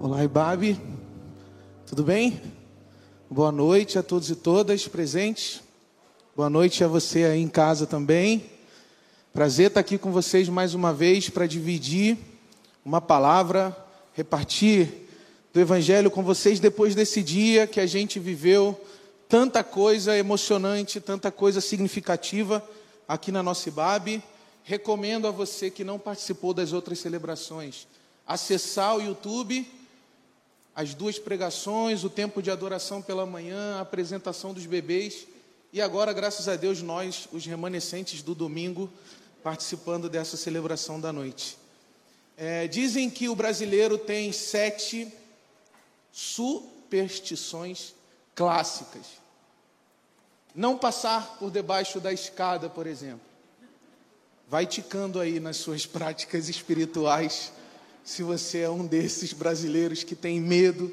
Olá, Ibabe. Tudo bem? Boa noite a todos e todas presentes. Boa noite a você aí em casa também. Prazer estar aqui com vocês mais uma vez para dividir uma palavra, repartir do Evangelho com vocês depois desse dia que a gente viveu tanta coisa emocionante, tanta coisa significativa aqui na nossa IBAB. Recomendo a você que não participou das outras celebrações acessar o YouTube as duas pregações, o tempo de adoração pela manhã, a apresentação dos bebês e agora, graças a Deus, nós, os remanescentes do domingo, participando dessa celebração da noite. É, dizem que o brasileiro tem sete superstições clássicas. Não passar por debaixo da escada, por exemplo. Vai ticando aí nas suas práticas espirituais se você é um desses brasileiros que tem medo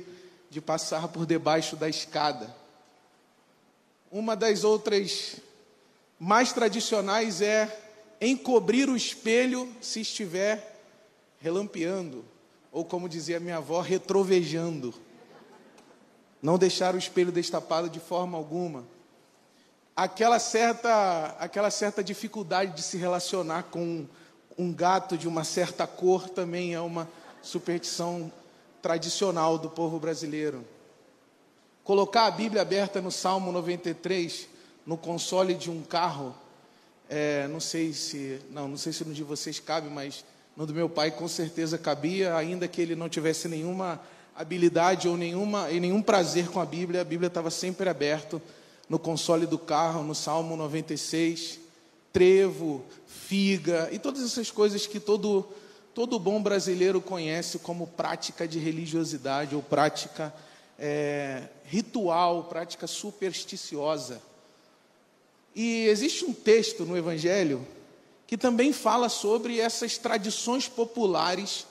de passar por debaixo da escada. Uma das outras mais tradicionais é encobrir o espelho se estiver relampeando, ou como dizia minha avó, retrovejando. Não deixar o espelho destapado de forma alguma. Aquela certa, aquela certa dificuldade de se relacionar com um gato de uma certa cor também é uma superstição tradicional do povo brasileiro. Colocar a Bíblia aberta no Salmo 93, no console de um carro, é, não sei se, não, não sei se no de vocês cabe, mas no do meu pai com certeza cabia, ainda que ele não tivesse nenhuma habilidade ou nenhuma, e nenhum prazer com a Bíblia, a Bíblia estava sempre aberta no console do carro, no Salmo 96 trevo, figa e todas essas coisas que todo, todo bom brasileiro conhece como prática de religiosidade ou prática é, ritual, prática supersticiosa. E existe um texto no Evangelho que também fala sobre essas tradições populares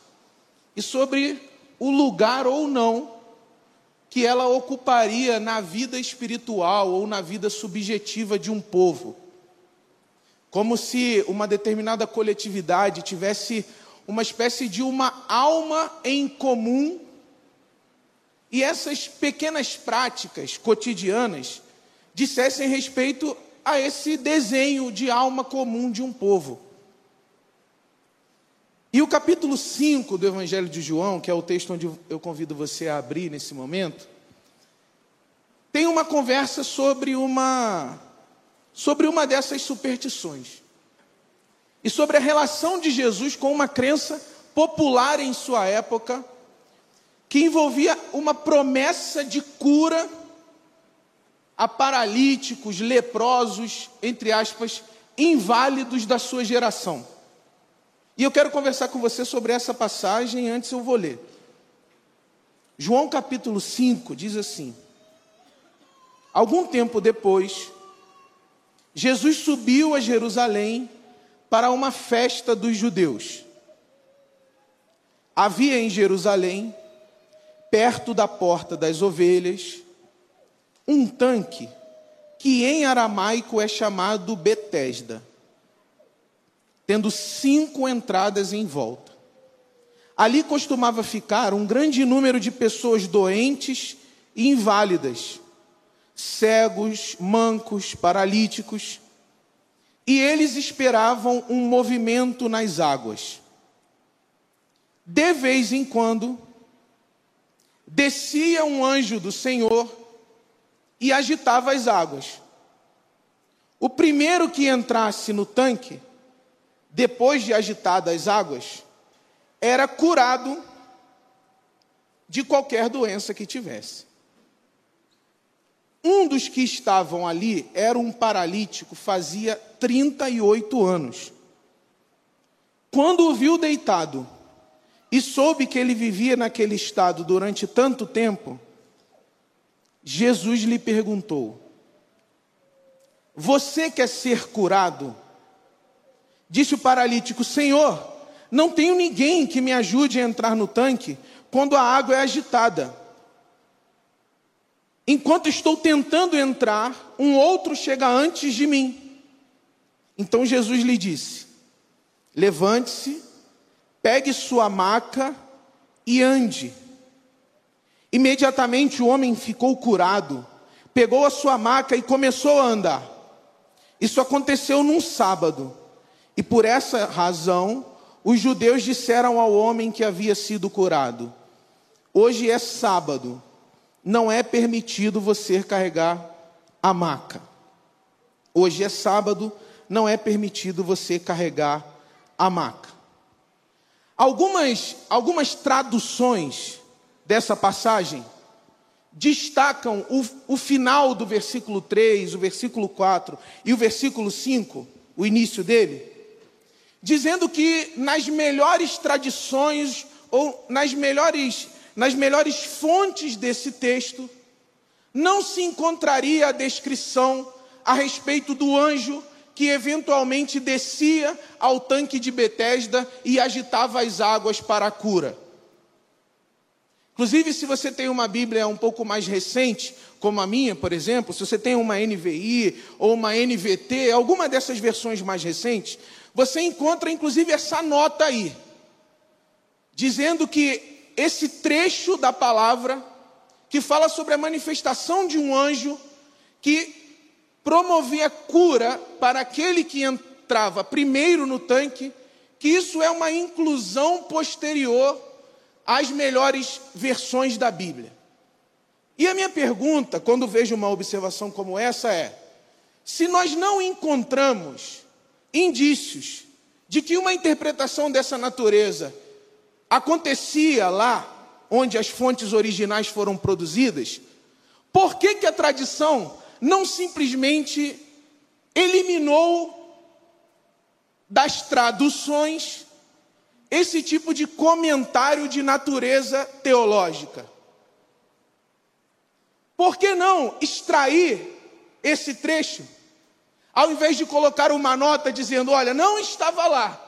e sobre o lugar ou não que ela ocuparia na vida espiritual ou na vida subjetiva de um povo como se uma determinada coletividade tivesse uma espécie de uma alma em comum e essas pequenas práticas cotidianas dissessem respeito a esse desenho de alma comum de um povo. E o capítulo 5 do Evangelho de João, que é o texto onde eu convido você a abrir nesse momento, tem uma conversa sobre uma sobre uma dessas superstições e sobre a relação de Jesus com uma crença popular em sua época, que envolvia uma promessa de cura a paralíticos, leprosos, entre aspas, inválidos da sua geração. E eu quero conversar com você sobre essa passagem, antes eu vou ler. João capítulo 5 diz assim: Algum tempo depois, Jesus subiu a Jerusalém para uma festa dos judeus. Havia em Jerusalém, perto da porta das ovelhas, um tanque que em aramaico é chamado Betesda, tendo cinco entradas em volta. Ali costumava ficar um grande número de pessoas doentes e inválidas cegos, mancos, paralíticos, e eles esperavam um movimento nas águas. De vez em quando, descia um anjo do Senhor e agitava as águas. O primeiro que entrasse no tanque, depois de agitadas as águas, era curado de qualquer doença que tivesse. Um dos que estavam ali era um paralítico, fazia 38 anos. Quando o viu deitado e soube que ele vivia naquele estado durante tanto tempo, Jesus lhe perguntou: Você quer ser curado? Disse o paralítico: Senhor, não tenho ninguém que me ajude a entrar no tanque quando a água é agitada. Enquanto estou tentando entrar, um outro chega antes de mim. Então Jesus lhe disse: Levante-se, pegue sua maca e ande. Imediatamente o homem ficou curado, pegou a sua maca e começou a andar. Isso aconteceu num sábado, e por essa razão os judeus disseram ao homem que havia sido curado: Hoje é sábado, não é permitido você carregar a maca. Hoje é sábado, não é permitido você carregar a maca. Algumas, algumas traduções dessa passagem destacam o, o final do versículo 3, o versículo 4 e o versículo 5, o início dele, dizendo que nas melhores tradições ou nas melhores, nas melhores fontes desse texto, não se encontraria a descrição a respeito do anjo que eventualmente descia ao tanque de Betesda e agitava as águas para a cura. Inclusive, se você tem uma Bíblia um pouco mais recente, como a minha, por exemplo, se você tem uma NVI ou uma NVT, alguma dessas versões mais recentes, você encontra inclusive essa nota aí, dizendo que esse trecho da palavra, que fala sobre a manifestação de um anjo que promovia cura para aquele que entrava primeiro no tanque, que isso é uma inclusão posterior às melhores versões da Bíblia. E a minha pergunta, quando vejo uma observação como essa, é: se nós não encontramos indícios de que uma interpretação dessa natureza acontecia lá onde as fontes originais foram produzidas, por que, que a tradição não simplesmente eliminou das traduções esse tipo de comentário de natureza teológica. Por que não extrair esse trecho, ao invés de colocar uma nota dizendo: olha, não estava lá.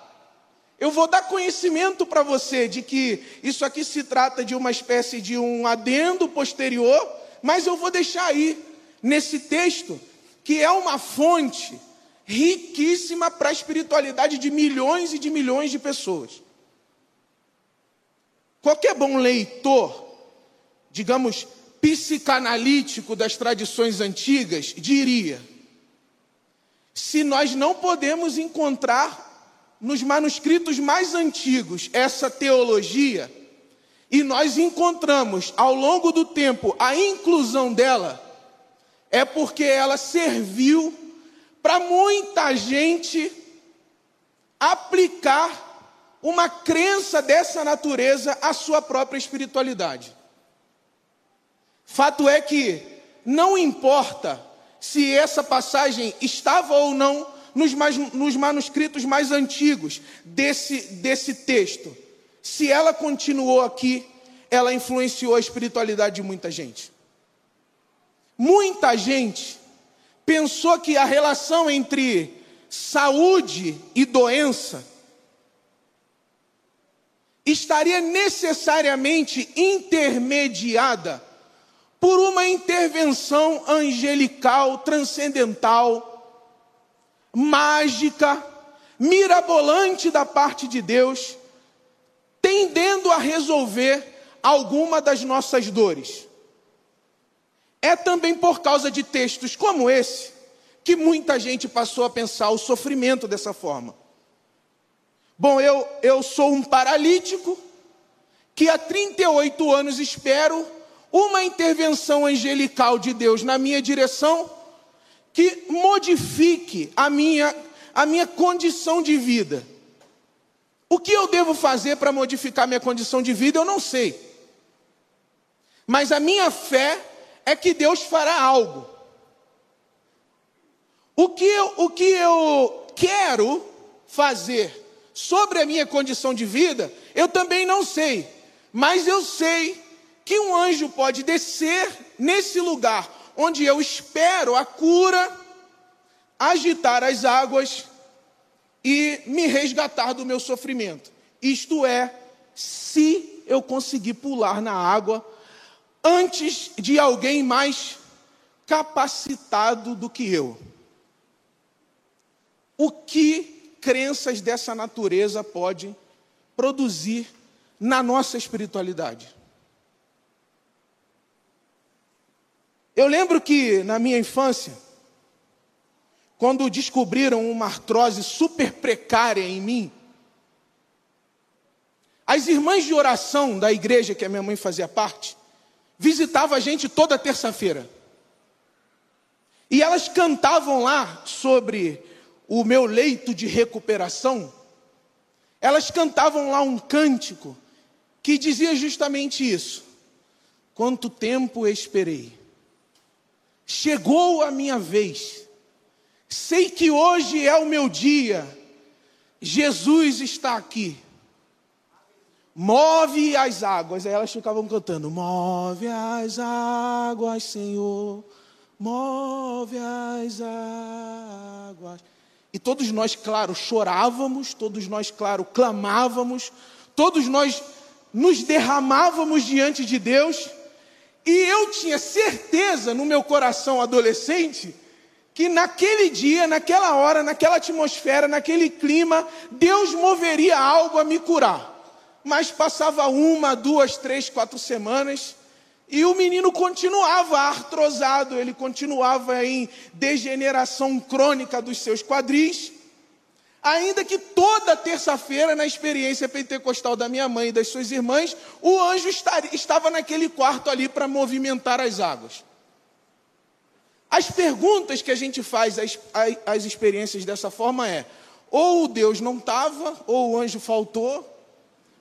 Eu vou dar conhecimento para você de que isso aqui se trata de uma espécie de um adendo posterior, mas eu vou deixar aí nesse texto, que é uma fonte riquíssima para a espiritualidade de milhões e de milhões de pessoas. Qualquer bom leitor, digamos, psicanalítico das tradições antigas, diria: se nós não podemos encontrar nos manuscritos mais antigos essa teologia, e nós encontramos ao longo do tempo a inclusão dela, é porque ela serviu para muita gente aplicar uma crença dessa natureza à sua própria espiritualidade. Fato é que não importa se essa passagem estava ou não nos, mais, nos manuscritos mais antigos desse, desse texto, se ela continuou aqui, ela influenciou a espiritualidade de muita gente. Muita gente pensou que a relação entre saúde e doença estaria necessariamente intermediada por uma intervenção angelical, transcendental, mágica, mirabolante da parte de Deus, tendendo a resolver alguma das nossas dores. É também por causa de textos como esse que muita gente passou a pensar o sofrimento dessa forma. Bom, eu, eu sou um paralítico que há 38 anos espero uma intervenção angelical de Deus na minha direção que modifique a minha, a minha condição de vida. O que eu devo fazer para modificar minha condição de vida, eu não sei. Mas a minha fé é que Deus fará algo. O que eu, o que eu quero fazer sobre a minha condição de vida, eu também não sei. Mas eu sei que um anjo pode descer nesse lugar onde eu espero a cura, agitar as águas e me resgatar do meu sofrimento. Isto é, se eu conseguir pular na água antes de alguém mais capacitado do que eu. O que crenças dessa natureza podem produzir na nossa espiritualidade? Eu lembro que na minha infância, quando descobriram uma artrose super precária em mim, as irmãs de oração da igreja que a minha mãe fazia parte, visitavam a gente toda terça-feira. E elas cantavam lá sobre o meu leito de recuperação. Elas cantavam lá um cântico que dizia justamente isso. Quanto tempo esperei. Chegou a minha vez. Sei que hoje é o meu dia. Jesus está aqui. Move as águas. Aí elas ficavam cantando: Move as águas, Senhor. Move as águas. E todos nós, claro, chorávamos, todos nós, claro, clamávamos, todos nós nos derramávamos diante de Deus. E eu tinha certeza no meu coração adolescente que naquele dia, naquela hora, naquela atmosfera, naquele clima, Deus moveria algo a me curar mas passava uma, duas, três, quatro semanas e o menino continuava artrosado, ele continuava em degeneração crônica dos seus quadris. Ainda que toda terça-feira, na experiência pentecostal da minha mãe e das suas irmãs, o anjo estava naquele quarto ali para movimentar as águas. As perguntas que a gente faz às, experiências dessa forma é: ou Deus não estava, ou o anjo faltou,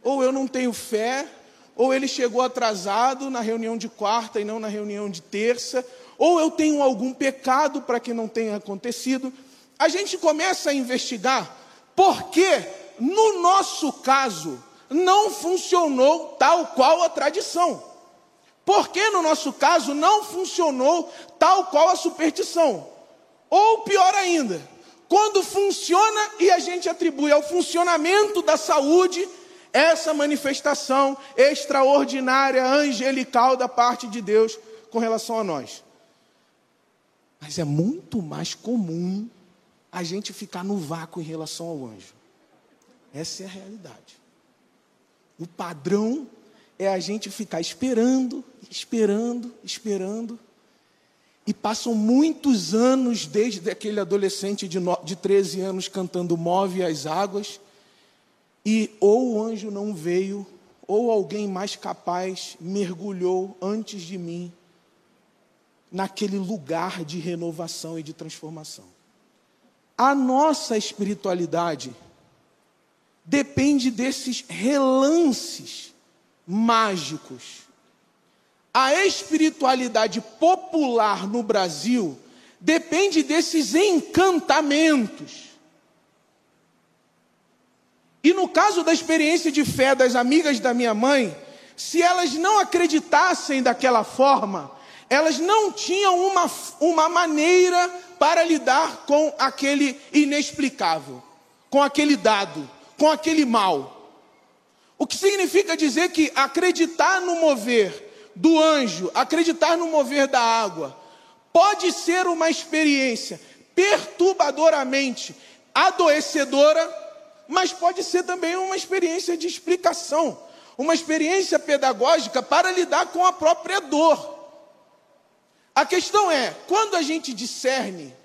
ou eu não tenho fé, ou ele chegou atrasado na reunião de quarta e não na reunião de terça, ou eu tenho algum pecado para que não tenha acontecido. A gente começa a investigar porque, no nosso caso, não funcionou tal qual a tradição. Porque no nosso caso não funcionou tal qual a superstição. Ou pior ainda, quando funciona e a gente atribui ao funcionamento da saúde essa manifestação extraordinária, angelical da parte de Deus com relação a nós. Mas é muito mais comum a gente ficar no vácuo em relação ao anjo. Essa é a realidade. O padrão é a gente ficar esperando, esperando, esperando. E passam muitos anos desde aquele adolescente de, no, de 13 anos cantando Move as Águas e ou o anjo não veio, ou alguém mais capaz mergulhou antes de mim naquele lugar de renovação e de transformação. A nossa espiritualidade depende desses relances mágicos. A espiritualidade popular no Brasil depende desses encantamentos e no caso da experiência de fé das amigas da minha mãe, se elas não acreditassem daquela forma, elas não tinham uma, uma maneira para lidar com aquele inexplicável, com aquele dado, com aquele mal. O que significa dizer que acreditar no mover do anjo, acreditar no mover da água, pode ser uma experiência perturbadoramente adoecedora mas pode ser também uma experiência de explicação, uma experiência pedagógica para lidar com a própria dor. A questão é, quando a gente discerne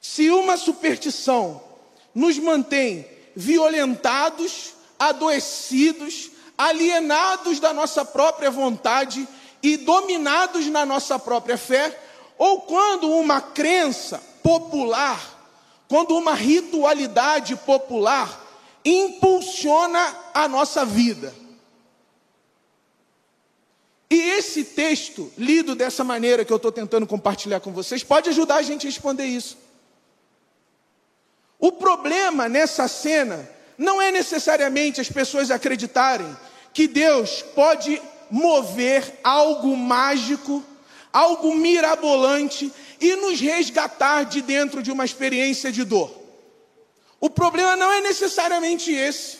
se uma superstição nos mantém violentados, adoecidos, alienados da nossa própria vontade e dominados na nossa própria fé, ou quando uma crença popular quando uma ritualidade popular impulsiona a nossa vida. E esse texto, lido dessa maneira que eu estou tentando compartilhar com vocês, pode ajudar a gente a responder isso. O problema nessa cena não é necessariamente as pessoas acreditarem que Deus pode mover algo mágico, algo mirabolante e nos resgatar de dentro de uma experiência de dor. O problema não é necessariamente esse.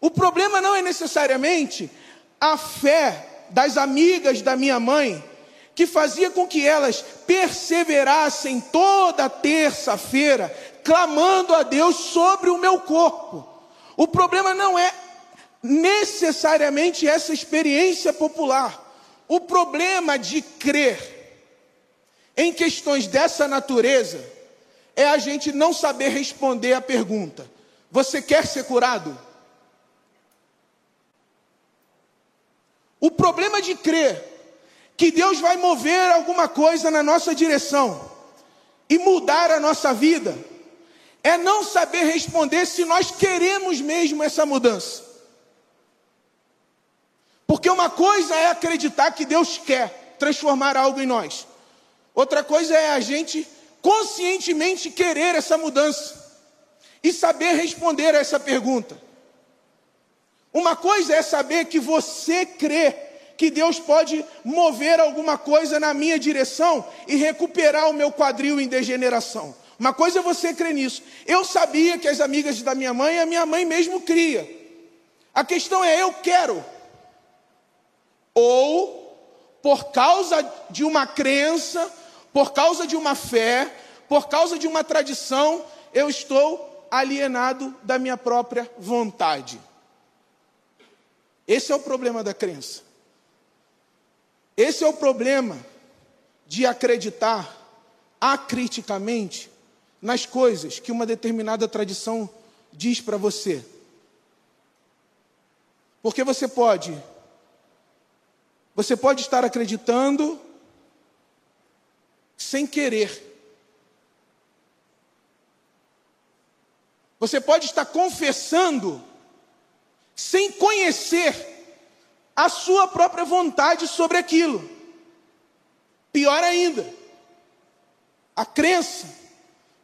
O problema não é necessariamente a fé das amigas da minha mãe, que fazia com que elas perseverassem toda terça-feira, clamando a Deus sobre o meu corpo. O problema não é necessariamente essa experiência popular. O problema de crer em questões dessa natureza é a gente não saber responder a pergunta: Você quer ser curado? O problema de crer que Deus vai mover alguma coisa na nossa direção e mudar a nossa vida é não saber responder se nós queremos mesmo essa mudança. Porque uma coisa é acreditar que Deus quer transformar algo em nós, outra coisa é a gente conscientemente querer essa mudança e saber responder a essa pergunta. Uma coisa é saber que você crê que Deus pode mover alguma coisa na minha direção e recuperar o meu quadril em degeneração. Uma coisa é você crer nisso. Eu sabia que as amigas da minha mãe, a minha mãe mesmo cria. A questão é: eu quero. Ou, por causa de uma crença, por causa de uma fé, por causa de uma tradição, eu estou alienado da minha própria vontade. Esse é o problema da crença. Esse é o problema de acreditar acriticamente nas coisas que uma determinada tradição diz para você. Porque você pode você pode estar acreditando sem querer. Você pode estar confessando sem conhecer a sua própria vontade sobre aquilo. Pior ainda, a crença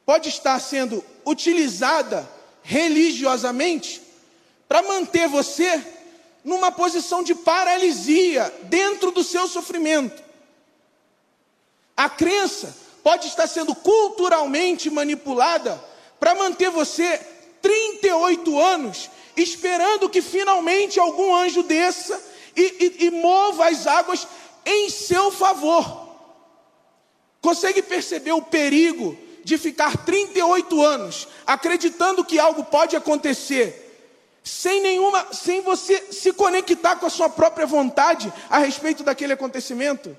pode estar sendo utilizada religiosamente para manter você numa posição de paralisia dentro do seu sofrimento. A crença pode estar sendo culturalmente manipulada para manter você 38 anos esperando que finalmente algum anjo desça e, e, e mova as águas em seu favor. Consegue perceber o perigo de ficar 38 anos acreditando que algo pode acontecer, sem nenhuma, sem você se conectar com a sua própria vontade a respeito daquele acontecimento?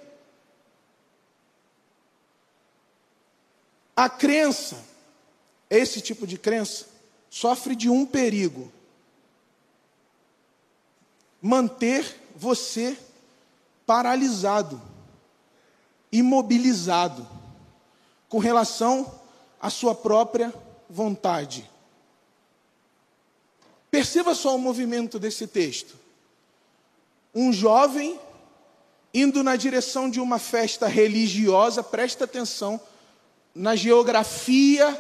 A crença, esse tipo de crença, sofre de um perigo manter você paralisado, imobilizado, com relação à sua própria vontade. Perceba só o movimento desse texto. Um jovem indo na direção de uma festa religiosa, presta atenção na geografia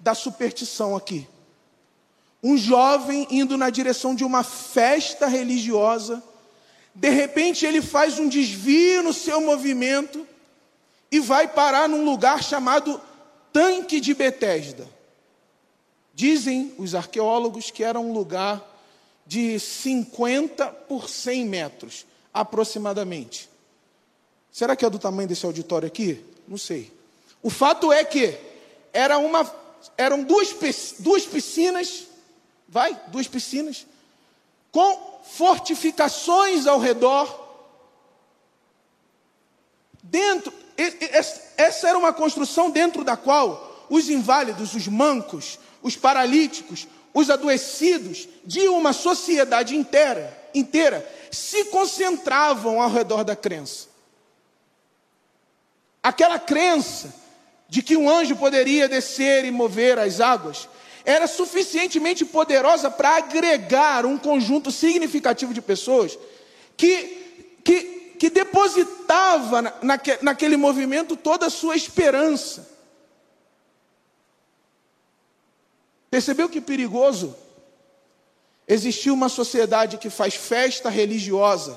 da superstição aqui um jovem indo na direção de uma festa religiosa, de repente ele faz um desvio no seu movimento e vai parar num lugar chamado Tanque de Betesda. Dizem os arqueólogos que era um lugar de 50 por 100 metros, aproximadamente. Será que é do tamanho desse auditório aqui? Não sei. O fato é que era uma, eram duas, duas piscinas vai, duas piscinas, com fortificações ao redor. Dentro, essa era uma construção dentro da qual os inválidos, os mancos, os paralíticos, os adoecidos de uma sociedade inteira, inteira se concentravam ao redor da crença. Aquela crença de que um anjo poderia descer e mover as águas era suficientemente poderosa para agregar um conjunto significativo de pessoas que, que, que depositava na, naquele movimento toda a sua esperança. Percebeu que perigoso? Existiu uma sociedade que faz festa religiosa,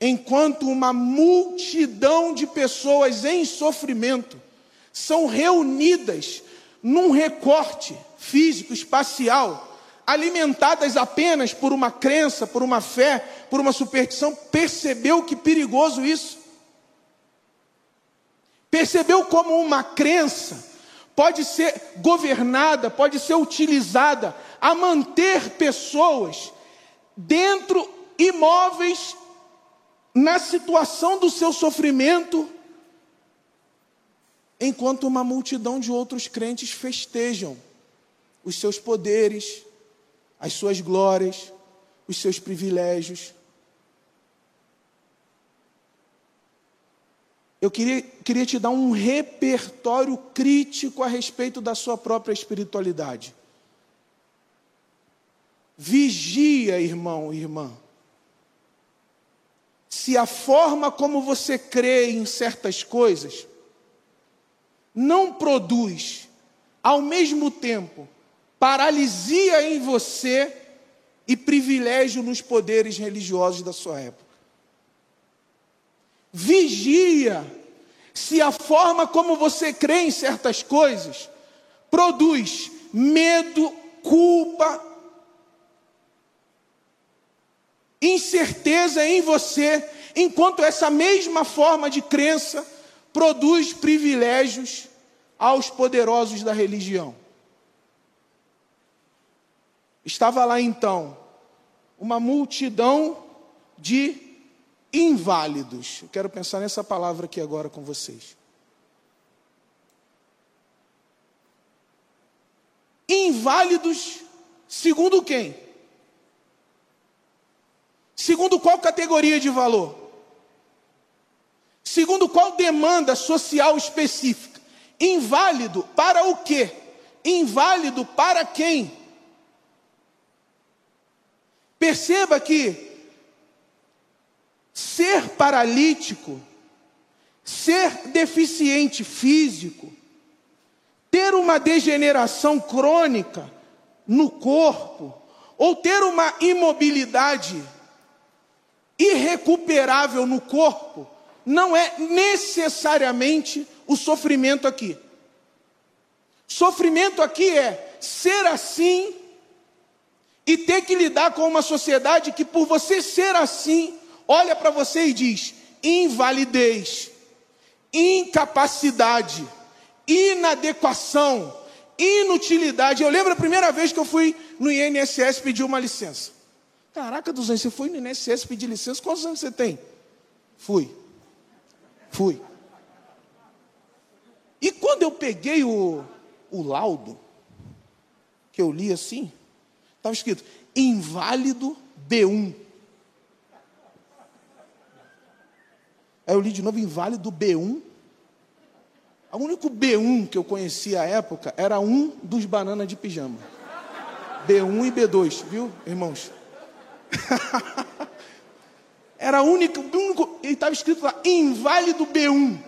enquanto uma multidão de pessoas em sofrimento são reunidas num recorte físico, espacial, alimentadas apenas por uma crença, por uma fé, por uma superstição, percebeu que perigoso isso? Percebeu como uma crença pode ser governada, pode ser utilizada a manter pessoas dentro imóveis na situação do seu sofrimento enquanto uma multidão de outros crentes festejam os seus poderes, as suas glórias, os seus privilégios. Eu queria, queria te dar um repertório crítico a respeito da sua própria espiritualidade. Vigia, irmão irmã. Se a forma como você crê em certas coisas não produz, ao mesmo tempo, paralisia em você e privilégio nos poderes religiosos da sua época. Vigia se a forma como você crê em certas coisas produz medo, culpa, incerteza em você, enquanto essa mesma forma de crença produz privilégios aos poderosos da religião. Estava lá então uma multidão de inválidos. Eu quero pensar nessa palavra aqui agora com vocês. Inválidos, segundo quem? Segundo qual categoria de valor? Segundo qual demanda social específica? Inválido para o quê? Inválido para quem? Perceba que ser paralítico, ser deficiente físico, ter uma degeneração crônica no corpo, ou ter uma imobilidade irrecuperável no corpo, não é necessariamente o sofrimento aqui. Sofrimento aqui é ser assim e ter que lidar com uma sociedade que, por você ser assim, olha para você e diz: invalidez, incapacidade, inadequação, inutilidade. Eu lembro a primeira vez que eu fui no INSS pedir uma licença. Caraca, dos anos, você foi no INSS pedir licença? Quantos anos você tem? Fui. Fui. E quando eu peguei o, o laudo, que eu li assim, Estava escrito: inválido B1. Aí eu li de novo: inválido B1. O único B1 que eu conhecia à época era um dos bananas de pijama. B1 e B2, viu, irmãos? era único, único e estava escrito lá, inválido B1.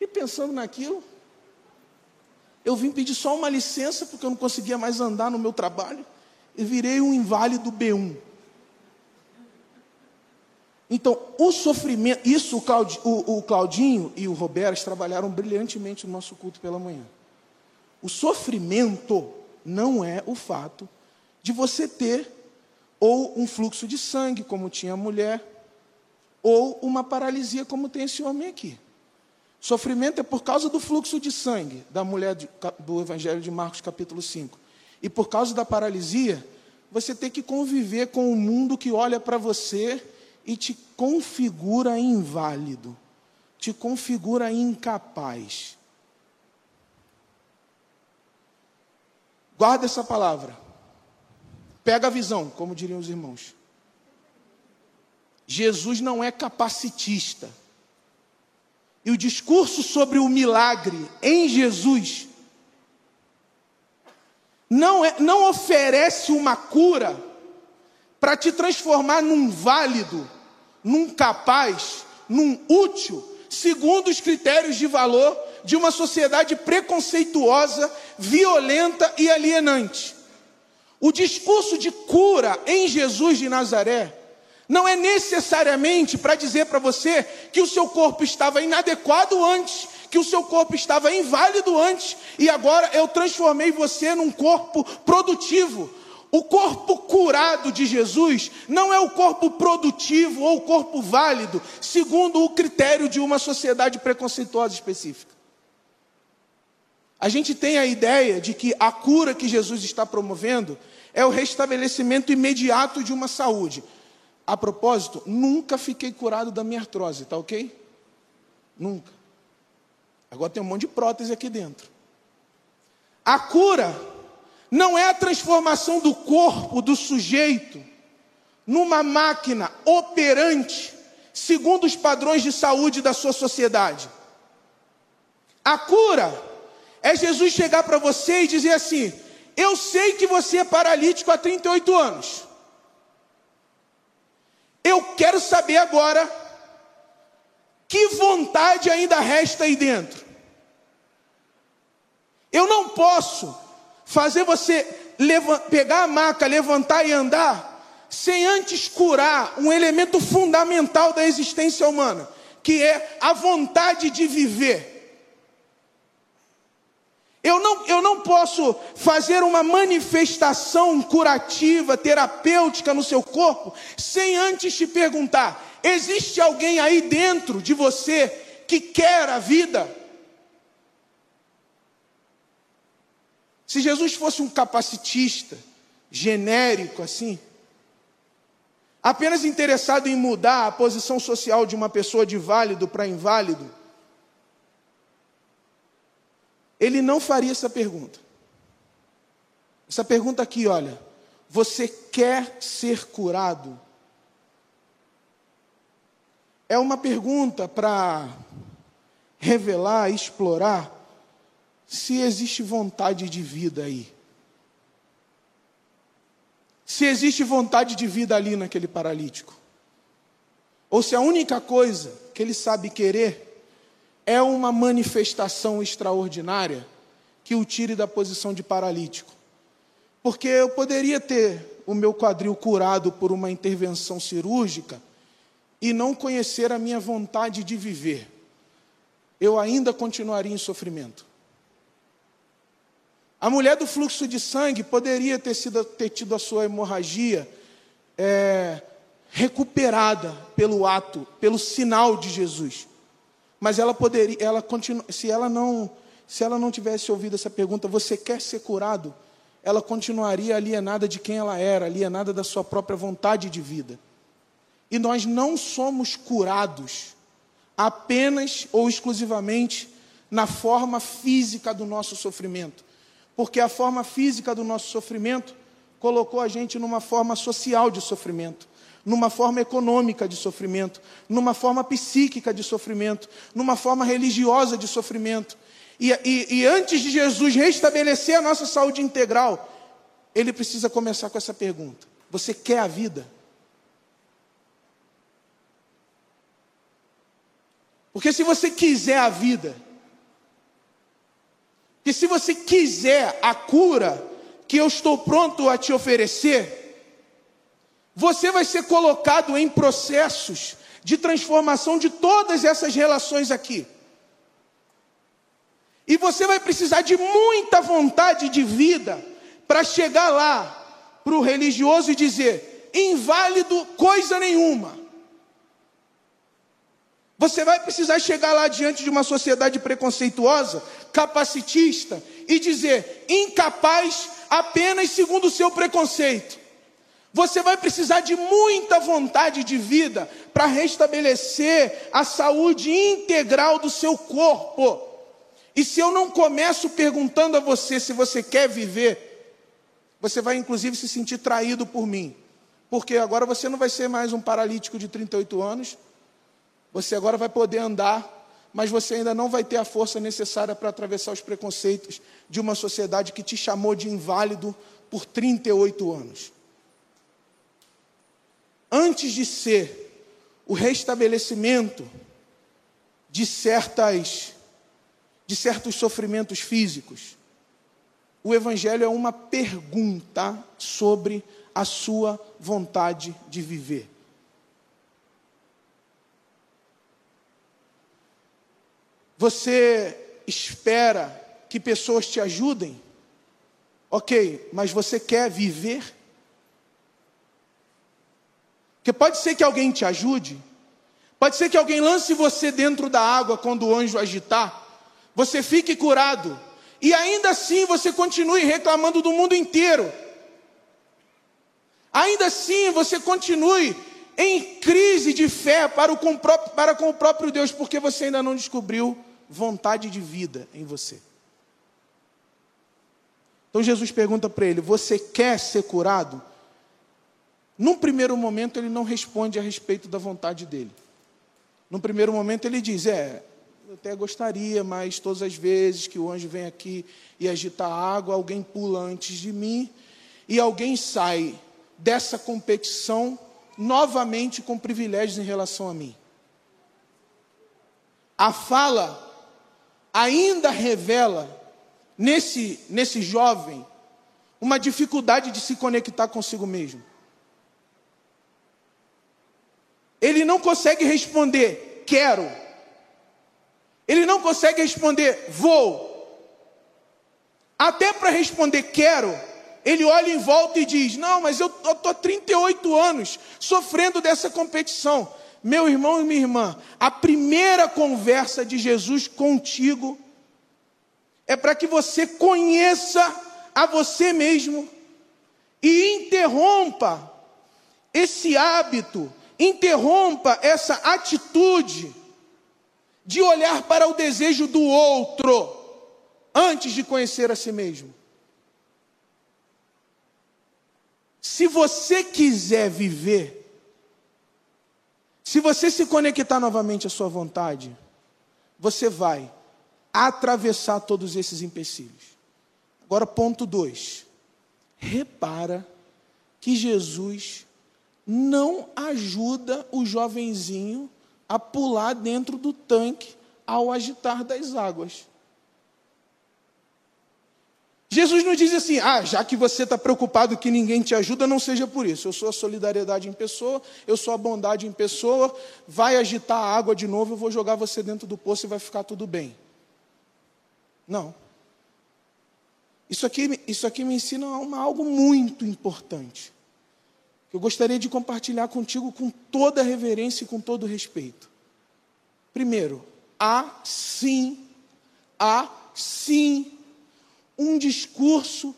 E pensando naquilo, eu vim pedir só uma licença porque eu não conseguia mais andar no meu trabalho e virei um inválido B1. Então, o sofrimento, isso o, Claudinho, o, o Claudinho e o Roberto trabalharam brilhantemente no nosso culto pela manhã. O sofrimento não é o fato de você ter ou um fluxo de sangue, como tinha a mulher, ou uma paralisia, como tem esse homem aqui. Sofrimento é por causa do fluxo de sangue da mulher do Evangelho de Marcos, capítulo 5. E por causa da paralisia, você tem que conviver com um mundo que olha para você e te configura inválido, te configura incapaz. Guarda essa palavra. Pega a visão, como diriam os irmãos. Jesus não é capacitista. E o discurso sobre o milagre em Jesus não, é, não oferece uma cura para te transformar num válido, num capaz, num útil, segundo os critérios de valor de uma sociedade preconceituosa, violenta e alienante. O discurso de cura em Jesus de Nazaré não é necessariamente para dizer para você que o seu corpo estava inadequado antes, que o seu corpo estava inválido antes, e agora eu transformei você num corpo produtivo. O corpo curado de Jesus não é o corpo produtivo ou o corpo válido, segundo o critério de uma sociedade preconceituosa específica. A gente tem a ideia de que a cura que Jesus está promovendo é o restabelecimento imediato de uma saúde. A propósito, nunca fiquei curado da minha artrose, tá ok? Nunca. Agora tem um monte de prótese aqui dentro. A cura não é a transformação do corpo do sujeito numa máquina operante segundo os padrões de saúde da sua sociedade. A cura é Jesus chegar para você e dizer assim: Eu sei que você é paralítico há 38 anos. Eu quero saber agora que vontade ainda resta aí dentro. Eu não posso fazer você pegar a maca, levantar e andar, sem antes curar um elemento fundamental da existência humana, que é a vontade de viver. Eu não, eu não posso fazer uma manifestação curativa, terapêutica no seu corpo, sem antes te perguntar: existe alguém aí dentro de você que quer a vida? Se Jesus fosse um capacitista, genérico assim, apenas interessado em mudar a posição social de uma pessoa de válido para inválido, ele não faria essa pergunta. Essa pergunta aqui, olha, você quer ser curado? É uma pergunta para revelar, explorar se existe vontade de vida aí. Se existe vontade de vida ali naquele paralítico. Ou se a única coisa que ele sabe querer é uma manifestação extraordinária que o tire da posição de paralítico. Porque eu poderia ter o meu quadril curado por uma intervenção cirúrgica e não conhecer a minha vontade de viver. Eu ainda continuaria em sofrimento. A mulher do fluxo de sangue poderia ter, sido, ter tido a sua hemorragia é, recuperada pelo ato, pelo sinal de Jesus. Mas ela poderia, ela continua, se ela não, se ela não tivesse ouvido essa pergunta, você quer ser curado? Ela continuaria alienada de quem ela era, alienada da sua própria vontade de vida. E nós não somos curados apenas ou exclusivamente na forma física do nosso sofrimento porque a forma física do nosso sofrimento colocou a gente numa forma social de sofrimento, numa forma econômica de sofrimento, numa forma psíquica de sofrimento, numa forma religiosa de sofrimento. E, e, e antes de Jesus restabelecer a nossa saúde integral, ele precisa começar com essa pergunta: Você quer a vida? Porque se você quiser a vida, que se você quiser a cura que eu estou pronto a te oferecer, você vai ser colocado em processos de transformação de todas essas relações aqui. E você vai precisar de muita vontade de vida para chegar lá para o religioso e dizer: inválido coisa nenhuma. Você vai precisar chegar lá diante de uma sociedade preconceituosa, capacitista, e dizer incapaz apenas segundo o seu preconceito. Você vai precisar de muita vontade de vida para restabelecer a saúde integral do seu corpo. E se eu não começo perguntando a você se você quer viver, você vai inclusive se sentir traído por mim. Porque agora você não vai ser mais um paralítico de 38 anos, você agora vai poder andar, mas você ainda não vai ter a força necessária para atravessar os preconceitos de uma sociedade que te chamou de inválido por 38 anos. Antes de ser o restabelecimento de certas de certos sofrimentos físicos, o evangelho é uma pergunta sobre a sua vontade de viver. Você espera que pessoas te ajudem? Ok, mas você quer viver? Porque pode ser que alguém te ajude, pode ser que alguém lance você dentro da água quando o anjo agitar, você fique curado, e ainda assim você continue reclamando do mundo inteiro. Ainda assim você continue em crise de fé para, o, para com o próprio Deus, porque você ainda não descobriu vontade de vida em você. Então Jesus pergunta para ele: Você quer ser curado? Num primeiro momento, ele não responde a respeito da vontade dele. Num primeiro momento, ele diz: É, eu até gostaria, mas todas as vezes que o anjo vem aqui e agita a água, alguém pula antes de mim e alguém sai dessa competição novamente com privilégios em relação a mim. A fala ainda revela nesse, nesse jovem uma dificuldade de se conectar consigo mesmo. Ele não consegue responder, quero. Ele não consegue responder, vou. Até para responder, quero, ele olha em volta e diz: Não, mas eu estou 38 anos sofrendo dessa competição. Meu irmão e minha irmã, a primeira conversa de Jesus contigo é para que você conheça a você mesmo e interrompa esse hábito, interrompa essa atitude de olhar para o desejo do outro antes de conhecer a si mesmo. Se você quiser viver, se você se conectar novamente à sua vontade, você vai atravessar todos esses empecilhos. Agora, ponto 2. Repara que Jesus não ajuda o jovenzinho a pular dentro do tanque ao agitar das águas. Jesus não diz assim, ah, já que você está preocupado que ninguém te ajuda, não seja por isso. Eu sou a solidariedade em pessoa, eu sou a bondade em pessoa, vai agitar a água de novo, eu vou jogar você dentro do poço e vai ficar tudo bem. Não. Isso aqui, isso aqui me ensina uma, algo muito importante. Que eu gostaria de compartilhar contigo com toda reverência e com todo respeito. Primeiro, há sim, há sim um discurso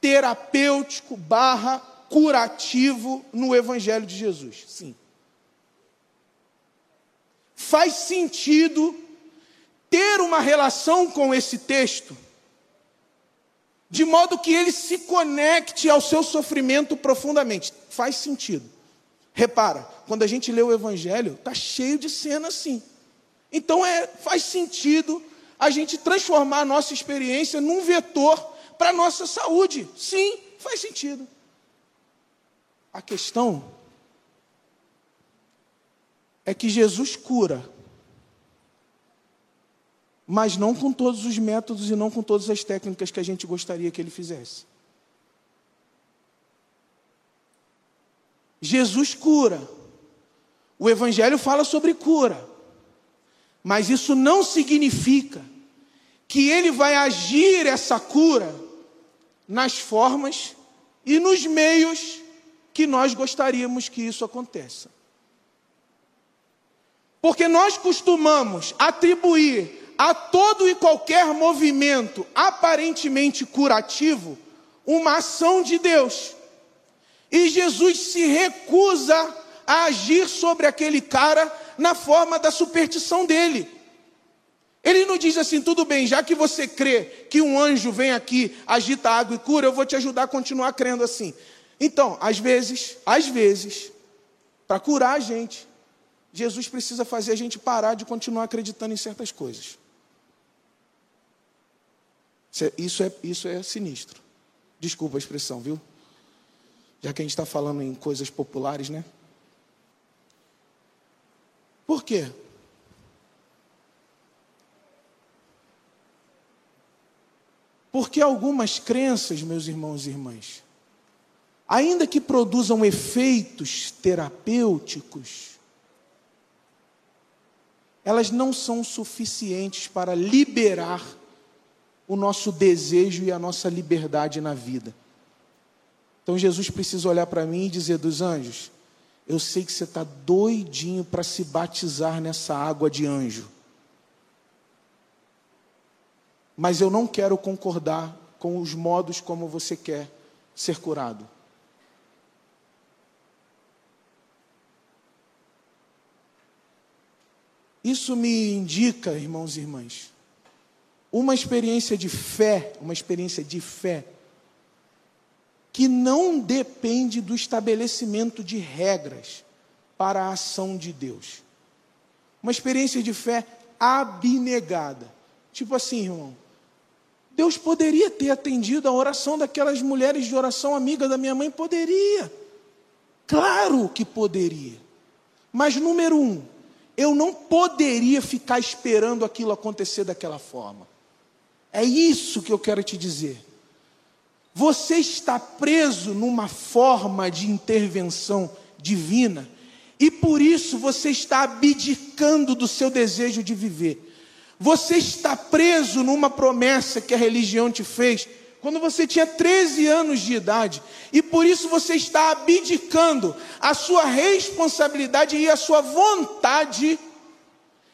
terapêutico barra curativo no Evangelho de Jesus. Sim. Faz sentido ter uma relação com esse texto, de modo que ele se conecte ao seu sofrimento profundamente. Faz sentido. Repara, quando a gente lê o Evangelho, está cheio de cena assim. Então é, faz sentido a gente transformar a nossa experiência num vetor para a nossa saúde. Sim, faz sentido. A questão é que Jesus cura mas não com todos os métodos e não com todas as técnicas que a gente gostaria que ele fizesse. Jesus cura. O Evangelho fala sobre cura. Mas isso não significa que ele vai agir essa cura nas formas e nos meios que nós gostaríamos que isso aconteça. Porque nós costumamos atribuir a todo e qualquer movimento aparentemente curativo uma ação de Deus. E Jesus se recusa a agir sobre aquele cara na forma da superstição dele. Ele não diz assim, tudo bem, já que você crê que um anjo vem aqui, agita água e cura, eu vou te ajudar a continuar crendo assim. Então, às vezes, às vezes, para curar a gente, Jesus precisa fazer a gente parar de continuar acreditando em certas coisas. Isso é, isso é sinistro. Desculpa a expressão, viu? Já que a gente está falando em coisas populares, né? Por quê? Porque algumas crenças, meus irmãos e irmãs, ainda que produzam efeitos terapêuticos, elas não são suficientes para liberar o nosso desejo e a nossa liberdade na vida. Então Jesus precisa olhar para mim e dizer: dos anjos, eu sei que você está doidinho para se batizar nessa água de anjo. Mas eu não quero concordar com os modos como você quer ser curado. Isso me indica, irmãos e irmãs, uma experiência de fé, uma experiência de fé, que não depende do estabelecimento de regras para a ação de Deus. Uma experiência de fé abnegada. Tipo assim, irmão, Deus poderia ter atendido a oração daquelas mulheres de oração amiga da minha mãe, poderia. Claro que poderia. Mas, número um, eu não poderia ficar esperando aquilo acontecer daquela forma. É isso que eu quero te dizer. Você está preso numa forma de intervenção divina e por isso você está abdicando do seu desejo de viver. Você está preso numa promessa que a religião te fez quando você tinha 13 anos de idade, e por isso você está abdicando a sua responsabilidade e a sua vontade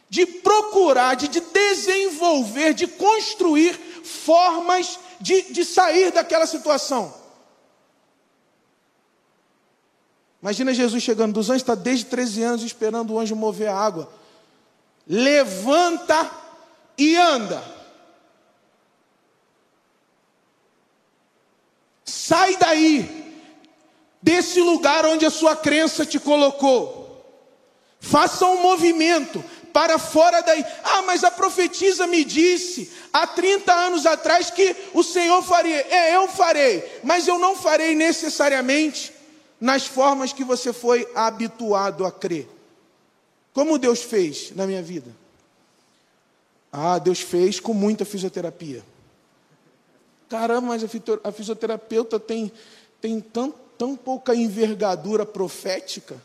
de procurar, de, de desenvolver, de construir formas de, de sair daquela situação. Imagina Jesus chegando dos anjos, está desde 13 anos esperando o anjo mover a água. Levanta e anda. Sai daí, desse lugar onde a sua crença te colocou. Faça um movimento para fora daí. Ah, mas a profetisa me disse há 30 anos atrás que o Senhor faria. É, eu farei, mas eu não farei necessariamente nas formas que você foi habituado a crer. Como Deus fez na minha vida? Ah, Deus fez com muita fisioterapia. Caramba, mas a fisioterapeuta tem, tem tão, tão pouca envergadura profética.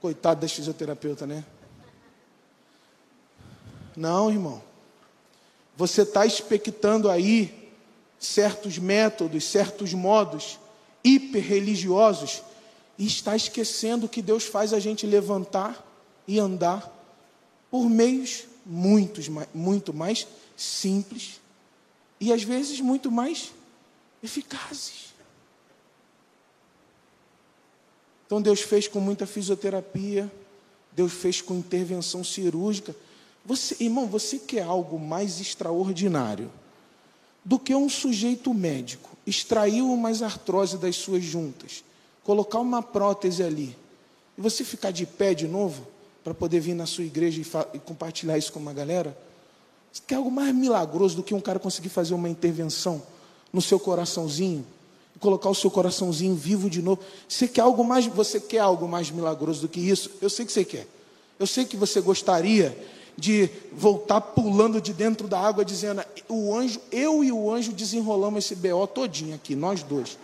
Coitado da fisioterapeuta, né? Não, irmão. Você está expectando aí certos métodos, certos modos hiperreligiosos e está esquecendo que Deus faz a gente levantar e andar por meios muitos, muito mais simples e às vezes muito mais eficazes. Então Deus fez com muita fisioterapia, Deus fez com intervenção cirúrgica. Você, irmão, você quer algo mais extraordinário do que um sujeito médico extrair uma artrose das suas juntas, colocar uma prótese ali, e você ficar de pé de novo? para poder vir na sua igreja e, e, compartilhar isso com uma galera? Você quer algo mais milagroso do que um cara conseguir fazer uma intervenção no seu coraçãozinho e colocar o seu coraçãozinho vivo de novo? Você quer algo mais? Você quer algo mais milagroso do que isso? Eu sei que você quer. Eu sei que você gostaria de voltar pulando de dentro da água dizendo: "O anjo, eu e o anjo desenrolamos esse BO todinho aqui, nós dois".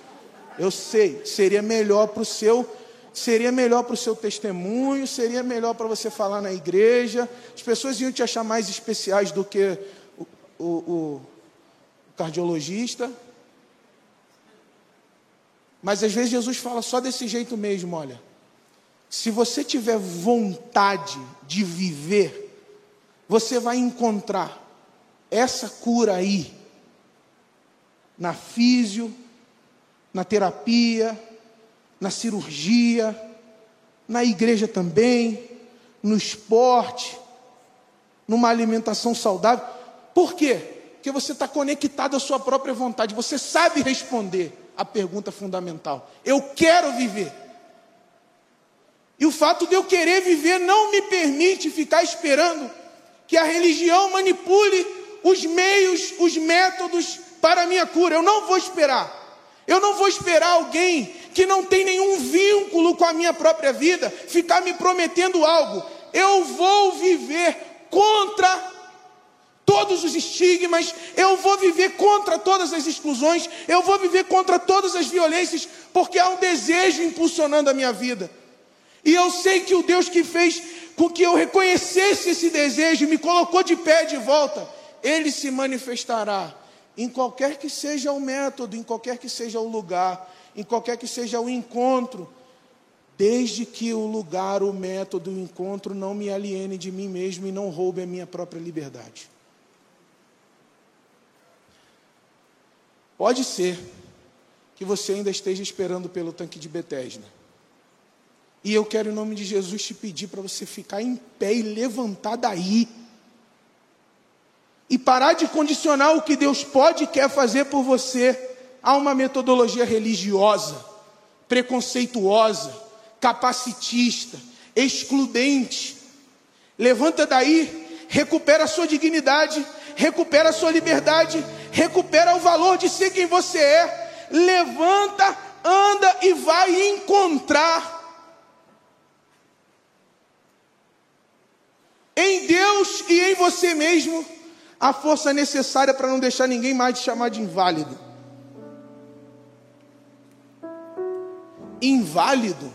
Eu sei, seria melhor para o seu seria melhor para o seu testemunho, seria melhor para você falar na igreja. As pessoas iam te achar mais especiais do que o, o, o cardiologista. Mas às vezes Jesus fala só desse jeito mesmo, olha. Se você tiver vontade de viver, você vai encontrar essa cura aí na físio, na terapia, na cirurgia, na igreja também, no esporte, numa alimentação saudável. Por quê? Porque você está conectado à sua própria vontade, você sabe responder a pergunta fundamental: Eu quero viver. E o fato de eu querer viver não me permite ficar esperando que a religião manipule os meios, os métodos para a minha cura. Eu não vou esperar. Eu não vou esperar alguém que não tem nenhum vínculo com a minha própria vida ficar me prometendo algo. Eu vou viver contra todos os estigmas, eu vou viver contra todas as exclusões, eu vou viver contra todas as violências, porque há um desejo impulsionando a minha vida. E eu sei que o Deus que fez com que eu reconhecesse esse desejo e me colocou de pé de volta, ele se manifestará em qualquer que seja o método, em qualquer que seja o lugar, em qualquer que seja o encontro, desde que o lugar, o método, o encontro não me aliene de mim mesmo e não roube a minha própria liberdade. Pode ser que você ainda esteja esperando pelo tanque de Betesda. E eu quero, em nome de Jesus, te pedir para você ficar em pé e levantar daí. E parar de condicionar o que Deus pode e quer fazer por você a uma metodologia religiosa, preconceituosa, capacitista, excludente. Levanta daí, recupera a sua dignidade, recupera a sua liberdade, recupera o valor de ser quem você é. Levanta, anda e vai encontrar em Deus e em você mesmo a força necessária para não deixar ninguém mais te chamar de inválido. Inválido.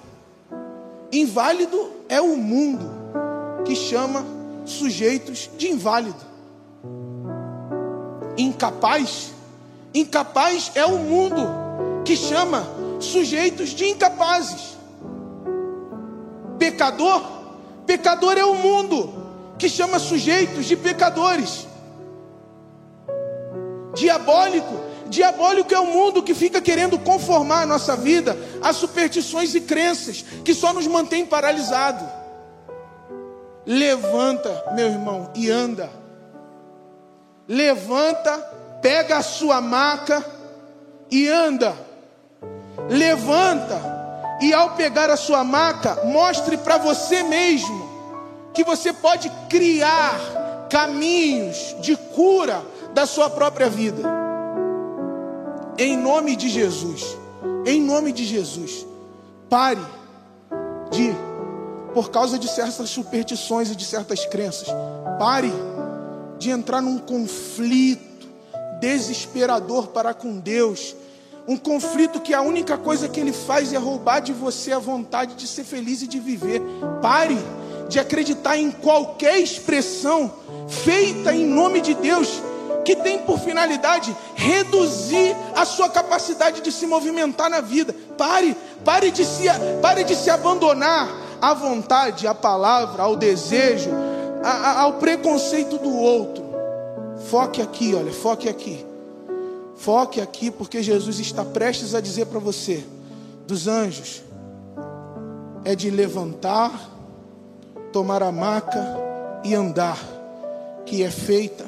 Inválido é o mundo que chama sujeitos de inválido. Incapaz, incapaz é o mundo que chama sujeitos de incapazes. Pecador, pecador é o mundo que chama sujeitos de pecadores. Diabólico, diabólico é o mundo que fica querendo conformar a nossa vida a superstições e crenças que só nos mantém paralisado. Levanta, meu irmão, e anda. Levanta, pega a sua maca e anda. Levanta e ao pegar a sua maca, mostre para você mesmo que você pode criar caminhos de cura da sua própria vida. Em nome de Jesus. Em nome de Jesus. Pare de, por causa de certas superstições e de certas crenças, pare de entrar num conflito desesperador para com Deus. Um conflito que a única coisa que ele faz é roubar de você a vontade de ser feliz e de viver. Pare de acreditar em qualquer expressão feita em nome de Deus, que tem por finalidade reduzir a sua capacidade de se movimentar na vida. Pare, pare de se, pare de se abandonar à vontade, à palavra, ao desejo, a, a, ao preconceito do outro. Foque aqui, olha, foque aqui. Foque aqui, porque Jesus está prestes a dizer para você: dos anjos, é de levantar tomar a maca e andar, que é feita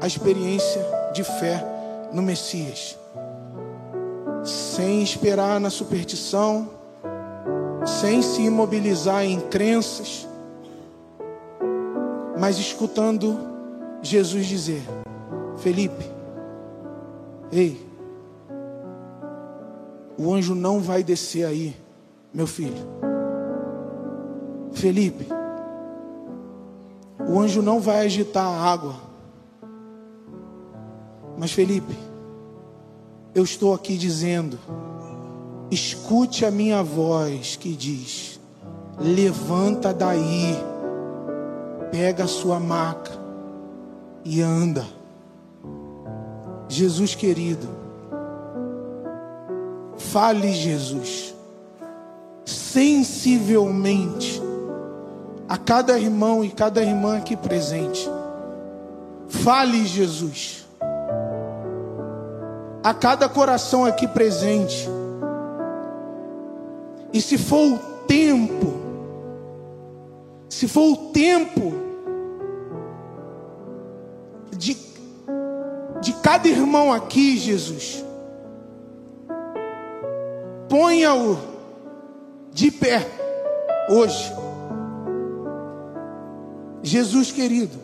a experiência de fé no Messias. Sem esperar na superstição, sem se imobilizar em crenças, mas escutando Jesus dizer: Felipe, ei, o anjo não vai descer aí, meu filho. Felipe, o anjo não vai agitar a água. Mas Felipe, eu estou aqui dizendo: escute a minha voz que diz: levanta daí, pega a sua maca e anda. Jesus querido, fale Jesus, sensivelmente a cada irmão e cada irmã aqui presente. Fale, Jesus. A cada coração aqui presente. E se for o tempo, se for o tempo de, de cada irmão aqui, Jesus, ponha-o de pé hoje. Jesus querido,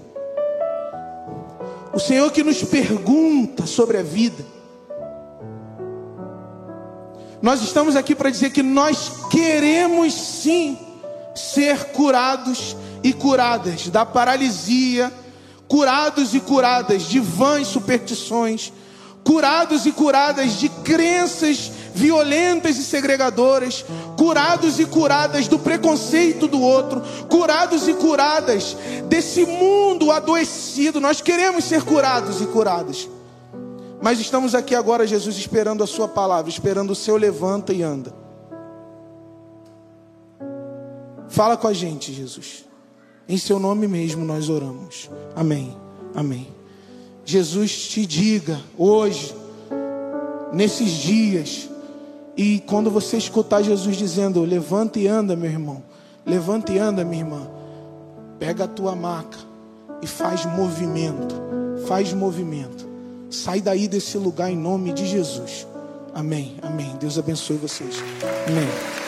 o Senhor que nos pergunta sobre a vida, nós estamos aqui para dizer que nós queremos sim ser curados e curadas da paralisia, curados e curadas de vãs superstições, curados e curadas de crenças violentas e segregadoras, curados e curadas do preconceito do outro, curados e curadas desse mundo adoecido. Nós queremos ser curados e curadas. Mas estamos aqui agora, Jesus, esperando a Sua palavra, esperando o seu levanta e anda. Fala com a gente, Jesus. Em Seu nome mesmo nós oramos. Amém. Amém. Jesus te diga hoje, nesses dias, E quando você escutar Jesus dizendo: Levanta e anda, meu irmão, levanta e anda, minha irmã, pega a tua maca e faz movimento, faz movimento. Sai daí desse lugar em nome de Jesus. Amém, amém. Deus abençoe vocês. Amém.